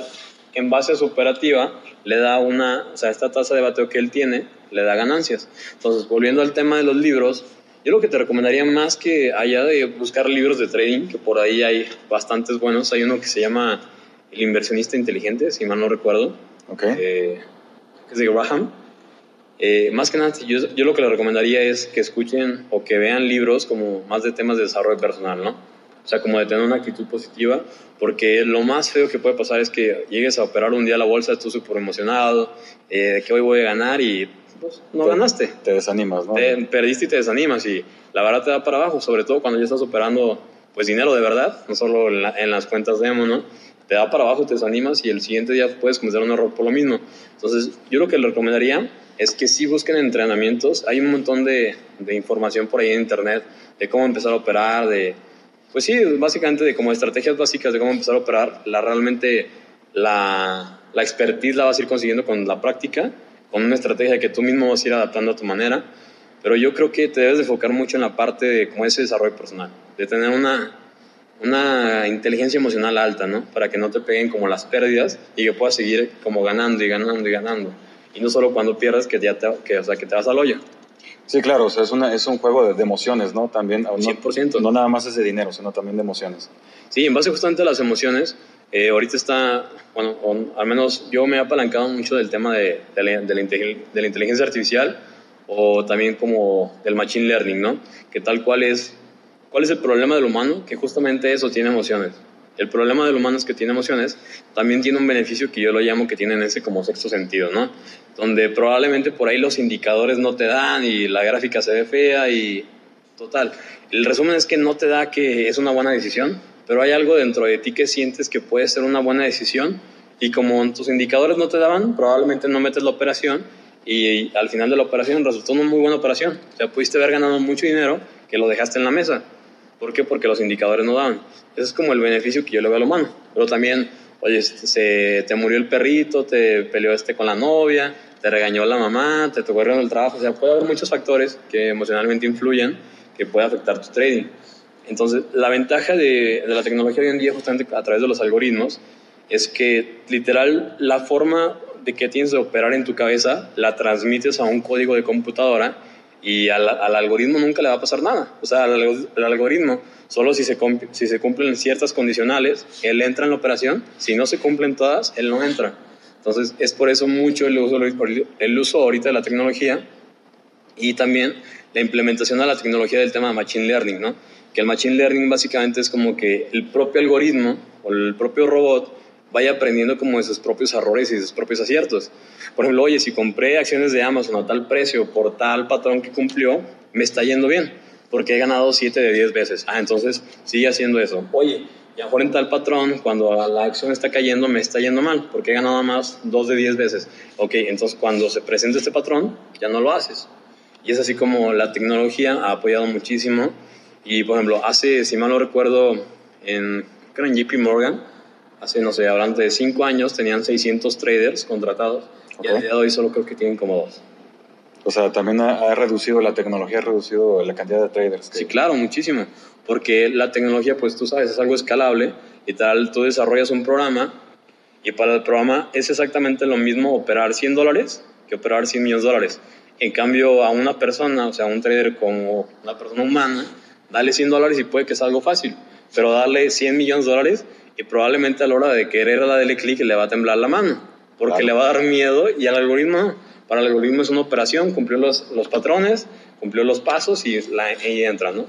Speaker 2: en base a su operativa le da una, o sea, esta tasa de bateo que él tiene le da ganancias. Entonces, volviendo al tema de los libros, yo lo que te recomendaría más que allá de buscar libros de trading, que por ahí hay bastantes buenos, hay uno que se llama El inversionista inteligente, si mal no recuerdo.
Speaker 1: Okay.
Speaker 2: Eh, es de Graham. Eh, más que nada, yo, yo, lo que le recomendaría es que escuchen o que vean libros como más de temas de desarrollo personal, ¿no? O sea, como de tener una actitud positiva, porque lo más feo que puede pasar es que llegues a operar un día a la bolsa, estás súper emocionado, eh, que hoy voy a ganar y pues, no
Speaker 1: te,
Speaker 2: ganaste.
Speaker 1: Te desanimas, ¿no?
Speaker 2: Te perdiste y te desanimas y la verdad te da para abajo, sobre todo cuando ya estás operando pues dinero de verdad, no solo en, la, en las cuentas de emo, ¿no? te da para abajo, te desanimas y el siguiente día puedes cometer un error por lo mismo. Entonces, yo lo que le recomendaría es que sí busquen entrenamientos. Hay un montón de, de información por ahí en internet de cómo empezar a operar, de, pues sí, básicamente de como estrategias básicas de cómo empezar a operar. La, realmente la, la expertise la vas a ir consiguiendo con la práctica, con una estrategia que tú mismo vas a ir adaptando a tu manera. Pero yo creo que te debes de enfocar mucho en la parte de como ese desarrollo personal, de tener una una inteligencia emocional alta, ¿no? Para que no te peguen como las pérdidas y que puedas seguir como ganando y ganando y ganando. Y no solo cuando pierdas que ya te, que, o sea, que te vas al hoyo.
Speaker 1: Sí, claro, o sea, es, una, es un juego de, emociones, ¿no? También, no,
Speaker 2: 100%.
Speaker 1: No nada más es de dinero, sino también de emociones.
Speaker 2: Sí, en base justamente a las emociones, eh, ahorita está, bueno, al menos yo me he apalancado mucho del tema de, de, la, de, la, de la inteligencia artificial o también como del machine learning, ¿no? Que tal cual es, ¿cuál es el problema del humano? Que justamente eso tiene emociones. El problema del humano es que tiene emociones, también tiene un beneficio que yo lo llamo que tiene ese como sexto sentido, ¿no? Donde probablemente por ahí los indicadores no te dan y la gráfica se ve fea y total. El resumen es que no te da que es una buena decisión, pero hay algo dentro de ti que sientes que puede ser una buena decisión y como tus indicadores no te daban, probablemente no metes la operación y al final de la operación resultó una muy buena operación. O sea, pudiste haber ganado mucho dinero que lo dejaste en la mesa. ¿Por qué? Porque los indicadores no daban. Ese es como el beneficio que yo le veo a lo humano. Pero también, oye, se, te murió el perrito, te peleó este con la novia, te regañó la mamá, te tocó en el trabajo. O sea, puede haber muchos factores que emocionalmente influyen que puede afectar tu trading. Entonces, la ventaja de, de la tecnología hoy en día, justamente a través de los algoritmos, es que literal la forma de que tienes de operar en tu cabeza la transmites a un código de computadora y al, algoritmo nunca le va a pasar nada. O sea, al, algoritmo, solo si se, si se cumplen ciertas condicionales, él entra en la operación. Si no se cumplen todas, él no entra. Entonces, es por eso mucho el uso, el uso ahorita de la tecnología y también la implementación de la tecnología del tema de Machine Learning, ¿no? Que el Machine Learning básicamente es como que el propio algoritmo o el propio robot vaya aprendiendo como de sus propios errores y sus propios aciertos. Por ejemplo, oye, si compré acciones de Amazon a tal precio por tal patrón que cumplió, me está yendo bien, porque he ganado 7 de 10 veces. Ah, entonces sigue haciendo eso. Oye, y mejor en tal patrón, cuando la acción está cayendo, me está yendo mal, porque he ganado más 2 de 10 veces. Ok, entonces cuando se presenta este patrón, ya no lo haces. Y es así como la tecnología ha apoyado muchísimo. Y, por ejemplo, hace, si mal no recuerdo, en, creo en JP Morgan, hace, no sé, hablando de 5 años, tenían 600 traders contratados y a día de hoy solo creo que tienen como dos.
Speaker 1: O sea, también ha, reducido, la tecnología ha reducido la cantidad de traders.
Speaker 2: Sí, claro, muchísimo. Porque la tecnología, pues tú sabes, es algo escalable y tal, tú desarrollas un programa y para el programa es exactamente lo mismo operar 100 dólares que operar 100 millones de dólares. En cambio, a una persona, o sea, a un trader como una persona humana, dale 100 dólares y puede que sea algo fácil, pero darle 100 millones de dólares y probablemente a la hora de querer darle clic le va a temblar la mano, porque le va a dar miedo y al algoritmo, para el algoritmo es una operación, cumplió los, los patrones, cumplió los pasos y, la, y entra, ¿no?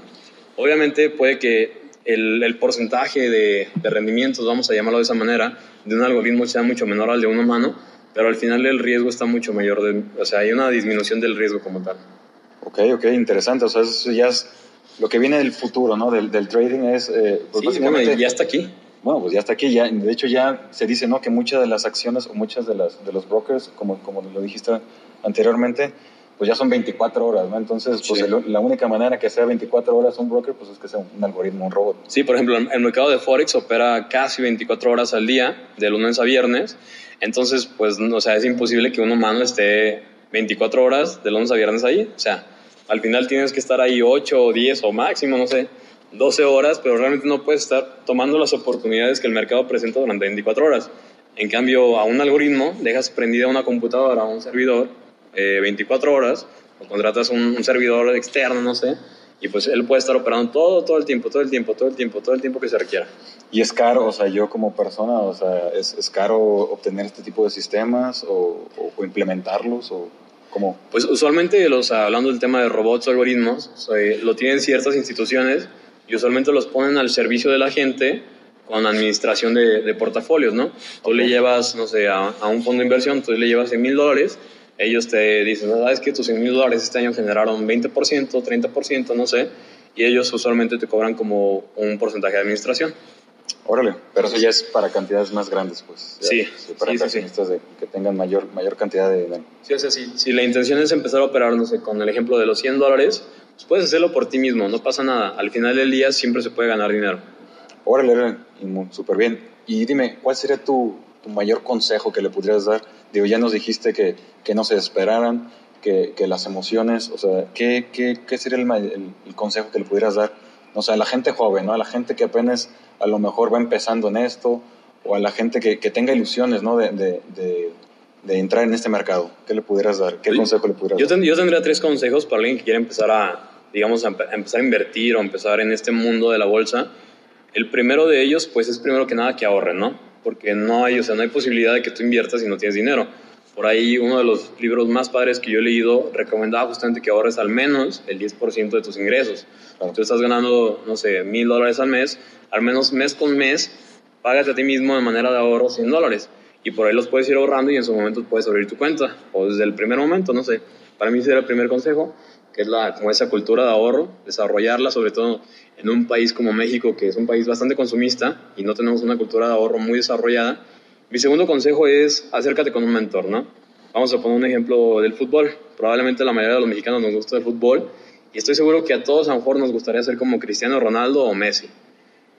Speaker 2: Obviamente puede que el, el porcentaje de, de, rendimientos, vamos a llamarlo de esa manera, de un algoritmo sea mucho menor al de un humano, pero al final el riesgo está mucho mayor, de, o sea, hay una disminución del riesgo como tal.
Speaker 1: Ok, ok, interesante, o sea, eso ya es lo que viene del futuro, ¿no? Del, del trading es... Eh,
Speaker 2: pues sí, básicamente, ya está aquí
Speaker 1: bueno, pues ya está aquí. Ya, de hecho, ya se dice ¿no? que muchas de las acciones o muchas de, las, de los brokers, como, como lo dijiste anteriormente, pues ya son 24 horas, ¿no? Entonces, pues la única manera que sea 24 horas un broker, pues es que sea un, algoritmo, un robot.
Speaker 2: Sí, por ejemplo, el mercado de Forex opera casi 24 horas al día, de lunes a viernes. Entonces, pues, o sea, es imposible que un humano esté 24 horas de lunes a viernes ahí. O sea, al final tienes que estar ahí 8 o 10 o máximo, no sé. 12 horas, pero realmente no puedes estar tomando las oportunidades que el mercado presenta durante 24 horas. En cambio, a un algoritmo dejas prendida una computadora o un servidor 24 eh, horas, o contratas un, servidor externo, no sé, y pues él puede estar operando todo, todo el tiempo, todo el tiempo, todo el tiempo, todo el tiempo que se requiera.
Speaker 1: Y es caro, o sea, yo como persona, o sea, es, es caro obtener este tipo de sistemas o, o, implementarlos o cómo.
Speaker 2: Pues usualmente, los, hablando del tema de robots o algoritmos, lo tienen ciertas instituciones y usualmente los ponen al servicio de la gente con administración de, de portafolios, ¿no? Tú le llevas, no sé, a, un fondo de inversión, tú le llevas 100 mil dólares, ellos te dicen, ¿sabes que tus 100 mil dólares este año generaron 20%, 30%, no sé, y ellos usualmente te cobran como un porcentaje de administración.
Speaker 1: Órale, pero eso ya es para cantidades más grandes, pues.
Speaker 2: sí,
Speaker 1: para sí, De, que tengan mayor, mayor cantidad de dinero.
Speaker 2: Sí, o sea, si, si la intención es empezar a operar, no sé, con el ejemplo de los 100 dólares, pues puedes hacerlo por ti mismo, no pasa nada. Al final del día siempre se puede ganar dinero.
Speaker 1: Órale, súper bien. Y dime, ¿cuál sería tu, tu, mayor consejo que le pudieras dar? Digo, ya nos dijiste que, que no se esperaran, que, que, las emociones, o sea, ¿qué, qué, qué sería el, el, consejo que le pudieras dar? O sea, a la gente joven, ¿no? A la gente que apenas a lo mejor va empezando en esto, o a la gente que, que tenga ilusiones, ¿no? De, de, de entrar en este mercado? ¿Qué le pudieras dar? ¿Qué consejo le pudieras
Speaker 2: yo
Speaker 1: dar?
Speaker 2: Yo tendría tres consejos para alguien que quiere empezar a, digamos, a empezar a invertir o empezar en este mundo de la bolsa. El primero de ellos, pues, es primero que nada que ahorren, ¿no? Porque no hay, o sea, no hay posibilidad de que tú inviertas si no tienes dinero. Por ahí uno de los libros más padres que yo he leído recomendaba justamente que ahorres al menos el 10% de tus ingresos. Claro. Tú estás ganando, no sé, mil dólares al mes, al menos mes con mes, págate a ti mismo de manera de ahorro 100 dólares. Y por ahí los puedes ir ahorrando y en su momento puedes abrir tu cuenta. O desde el primer momento, no sé. Para mí sería el primer consejo, que es la, como esa cultura de ahorro, desarrollarla, sobre todo en un país como México, que es un país bastante consumista y no tenemos una cultura de ahorro muy desarrollada mi segundo consejo es acércate con un mentor, ¿no? Vamos a poner un ejemplo del fútbol. Probablemente la mayoría de los mexicanos nos gusta el fútbol y estoy seguro que a todos a lo mejor nos gustaría ser como Cristiano Ronaldo o Messi,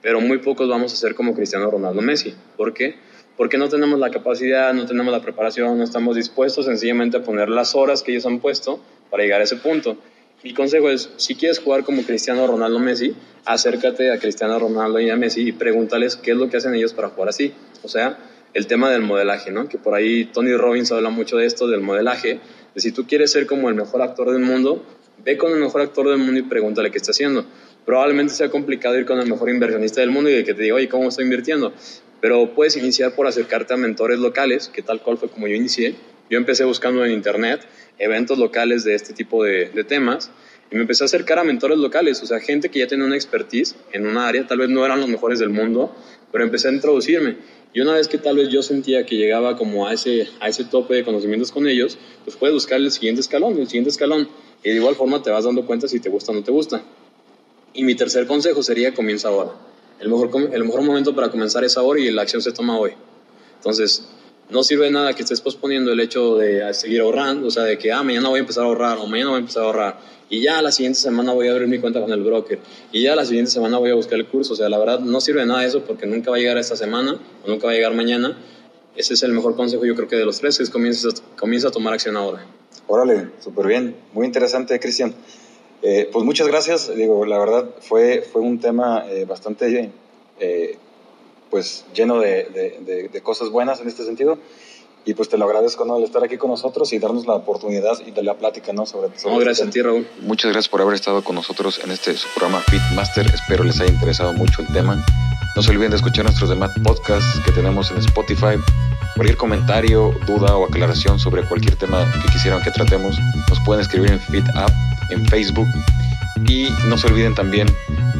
Speaker 2: pero muy pocos vamos a ser como Cristiano Ronaldo o Messi. ¿Por qué? Porque no tenemos la capacidad, no tenemos la preparación, no estamos dispuestos sencillamente a poner las horas que ellos han puesto para llegar a ese punto. Mi consejo es, si quieres jugar como Cristiano Ronaldo Messi, acércate a Cristiano Ronaldo y a Messi y pregúntales qué es lo que hacen ellos para jugar así. O sea, el tema del modelaje, ¿no? Que por ahí Tony Robbins habla mucho de esto, del modelaje, de si tú quieres ser como el mejor actor del mundo, ve con el mejor actor del mundo y pregúntale qué está haciendo. Probablemente sea complicado ir con el mejor inversionista del mundo y que te diga, oye, ¿cómo estoy invirtiendo? Pero puedes iniciar por acercarte a mentores locales, que tal cual fue como yo inicié. Yo empecé buscando en internet eventos locales de este tipo de, temas y me empecé a acercar a mentores locales, o sea, gente que ya tenía una expertise en una área, tal vez no eran los mejores del mundo, pero empecé a introducirme. Y una vez que tal vez yo sentía que llegaba como a ese, a ese tope de conocimientos con ellos, pues puedes buscar el siguiente escalón, el siguiente escalón. Y de igual forma te vas dando cuenta si te gusta o no te gusta. Y mi tercer consejo sería comienza ahora. El mejor, el mejor momento para comenzar es ahora y la acción se toma hoy. Entonces, no sirve nada que estés posponiendo el hecho de seguir ahorrando, o sea, de que, ah, mañana voy a empezar a ahorrar o mañana voy a empezar a ahorrar y ya la siguiente semana voy a abrir mi cuenta con el broker y ya la siguiente semana voy a buscar el curso. O sea, la verdad no sirve nada eso porque nunca va a llegar esta semana o nunca va a llegar mañana. Ese es el mejor consejo yo creo que de los tres, es comienza, comienza a tomar acción ahora.
Speaker 1: Órale, súper bien, muy interesante, Cristian. Eh, pues muchas gracias, digo, la verdad fue, fue un tema eh, bastante eh, pues lleno de, de, de, cosas buenas en este sentido. Y pues te lo agradezco ¿no? el estar aquí con nosotros y darnos la oportunidad y de la plática ¿no? sobre,
Speaker 2: sobre no, gracias a ti, Raúl.
Speaker 1: Muchas gracias por haber estado con nosotros en este su programa Fit Master. Espero les haya interesado mucho el tema. No se olviden de escuchar nuestros demás podcasts que tenemos en Spotify. Cualquier comentario, duda o aclaración sobre cualquier tema que quisieran que tratemos, nos pueden escribir en Fit App, en Facebook. Y no se olviden también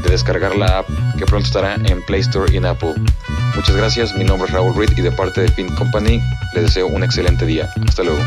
Speaker 1: de descargar la app que pronto estará en Play Store y en Apple. Muchas gracias, mi nombre es Raúl Reed y de parte de Fin Company les deseo un excelente día. Hasta luego.